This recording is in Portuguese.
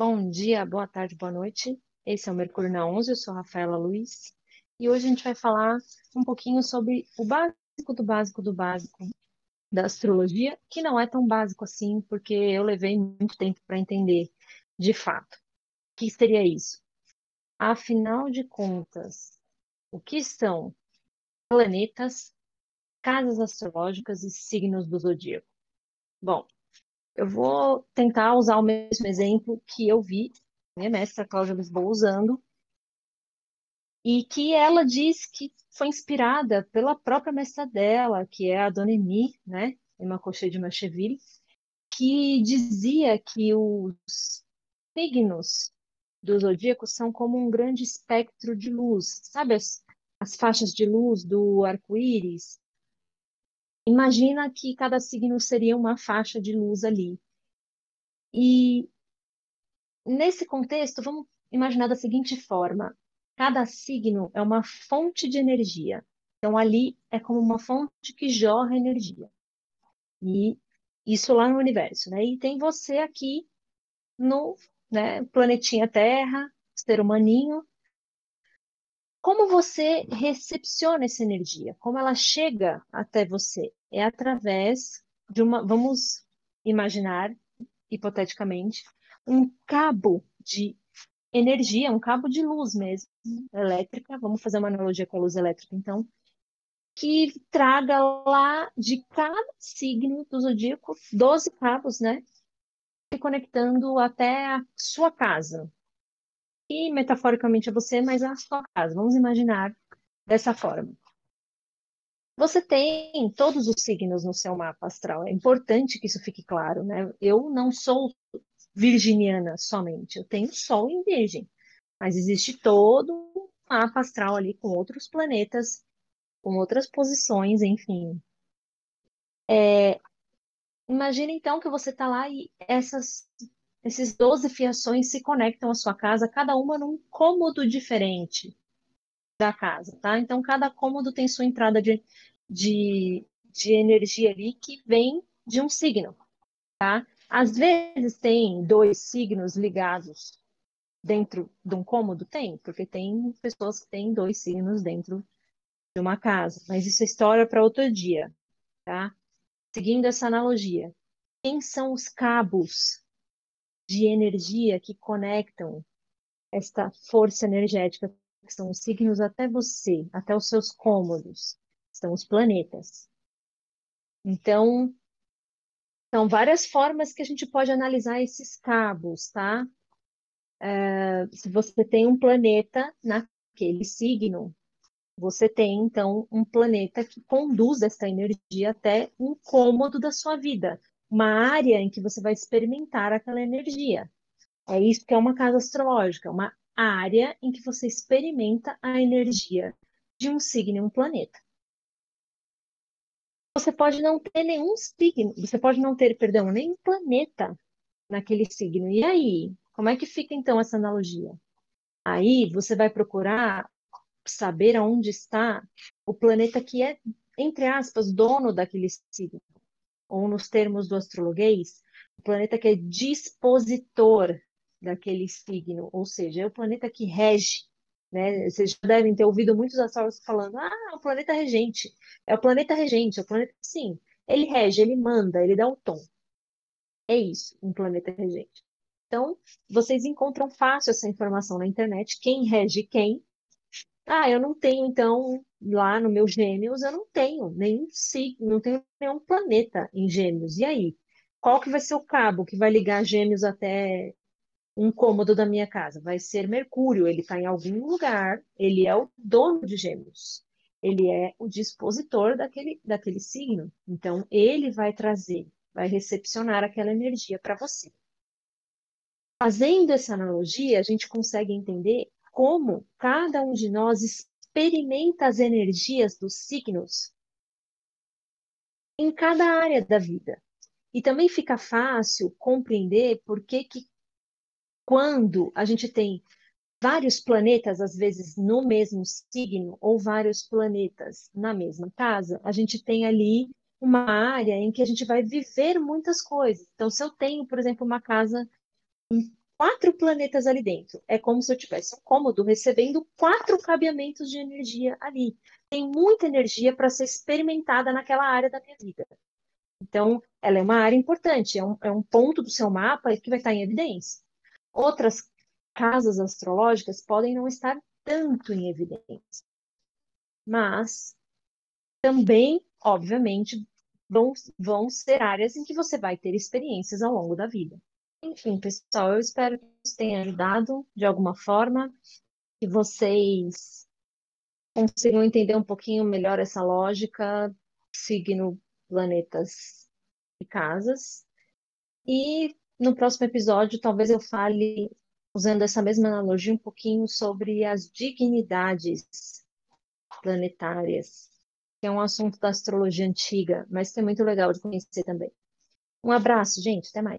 Bom dia, boa tarde, boa noite. Esse é o Mercúrio na 11, eu sou Rafaela Luiz e hoje a gente vai falar um pouquinho sobre o básico do básico do básico da astrologia, que não é tão básico assim, porque eu levei muito tempo para entender de fato. O que seria isso? Afinal de contas, o que são planetas, casas astrológicas e signos do zodíaco? Bom, eu vou tentar usar o mesmo exemplo que eu vi minha mestra Cláudia Lisboa usando, e que ela diz que foi inspirada pela própria mestra dela, que é a Dona Emi, né, Emma Cochet de Macheville, que dizia que os signos do zodíaco são como um grande espectro de luz, sabe as, as faixas de luz do arco-íris? Imagina que cada signo seria uma faixa de luz ali. E nesse contexto, vamos imaginar da seguinte forma: cada signo é uma fonte de energia. Então, ali é como uma fonte que jorra energia. E isso lá no universo, né? E tem você aqui no né, planetinha Terra, ser humaninho. Como você recepciona essa energia? Como ela chega até você? É através de uma, vamos imaginar, hipoteticamente, um cabo de energia, um cabo de luz mesmo, elétrica, vamos fazer uma analogia com a luz elétrica, então, que traga lá de cada signo do zodíaco 12 cabos, né? Conectando até a sua casa. E metaforicamente a você, mas a sua casa. Vamos imaginar dessa forma. Você tem todos os signos no seu mapa astral. É importante que isso fique claro, né? Eu não sou virginiana somente. Eu tenho Sol em Virgem, mas existe todo um mapa astral ali com outros planetas, com outras posições, enfim. É, imagina então que você está lá e essas, esses 12 fiações se conectam à sua casa, cada uma num cômodo diferente da casa, tá? Então, cada cômodo tem sua entrada de, de, de energia ali que vem de um signo, tá? Às vezes tem dois signos ligados dentro de um cômodo? Tem, porque tem pessoas que têm dois signos dentro de uma casa. Mas isso é história para outro dia, tá? Seguindo essa analogia, quem são os cabos de energia que conectam esta força energética, que são os signos até você, até os seus cômodos? São os planetas. Então, são várias formas que a gente pode analisar esses cabos, tá? É, se você tem um planeta naquele signo, você tem então um planeta que conduz essa energia até um cômodo da sua vida, uma área em que você vai experimentar aquela energia. É isso que é uma casa astrológica, uma área em que você experimenta a energia de um signo, um planeta você pode não ter nenhum signo, você pode não ter, perdão, nenhum planeta naquele signo. E aí, como é que fica então essa analogia? Aí você vai procurar saber aonde está o planeta que é, entre aspas, dono daquele signo. Ou nos termos do astrologuês, o planeta que é dispositor daquele signo, ou seja, é o planeta que rege né? Vocês já devem ter ouvido muitos astrólogos falando: ah, o planeta regente. É o planeta regente, é o planeta. Sim, ele rege, ele manda, ele dá o tom. É isso, um planeta regente. Então, vocês encontram fácil essa informação na internet, quem rege quem. Ah, eu não tenho, então, lá no meu Gêmeos, eu não tenho nenhum signo, não tenho nenhum planeta em Gêmeos. E aí? Qual que vai ser o cabo que vai ligar Gêmeos até um cômodo da minha casa? Vai ser Mercúrio, ele está em algum lugar, ele é o dono de Gêmeos, ele é o dispositor daquele, daquele signo. Então, ele vai trazer, vai recepcionar aquela energia para você. Fazendo essa analogia, a gente consegue entender como cada um de nós experimenta as energias dos signos em cada área da vida. E também fica fácil compreender por que, que quando a gente tem vários planetas, às vezes no mesmo signo, ou vários planetas na mesma casa, a gente tem ali uma área em que a gente vai viver muitas coisas. Então, se eu tenho, por exemplo, uma casa quatro planetas ali dentro. É como se eu tivesse um cômodo recebendo quatro cabeamentos de energia ali. Tem muita energia para ser experimentada naquela área da minha vida. Então, ela é uma área importante, é um, é um ponto do seu mapa que vai estar em evidência. Outras casas astrológicas podem não estar tanto em evidência, mas também, obviamente, vão, vão ser áreas em que você vai ter experiências ao longo da vida. Enfim, pessoal, eu espero que isso tenha ajudado de alguma forma, que vocês consigam entender um pouquinho melhor essa lógica, signo, planetas e casas. E no próximo episódio, talvez eu fale, usando essa mesma analogia, um pouquinho sobre as dignidades planetárias, que é um assunto da astrologia antiga, mas que é muito legal de conhecer também. Um abraço, gente, até mais.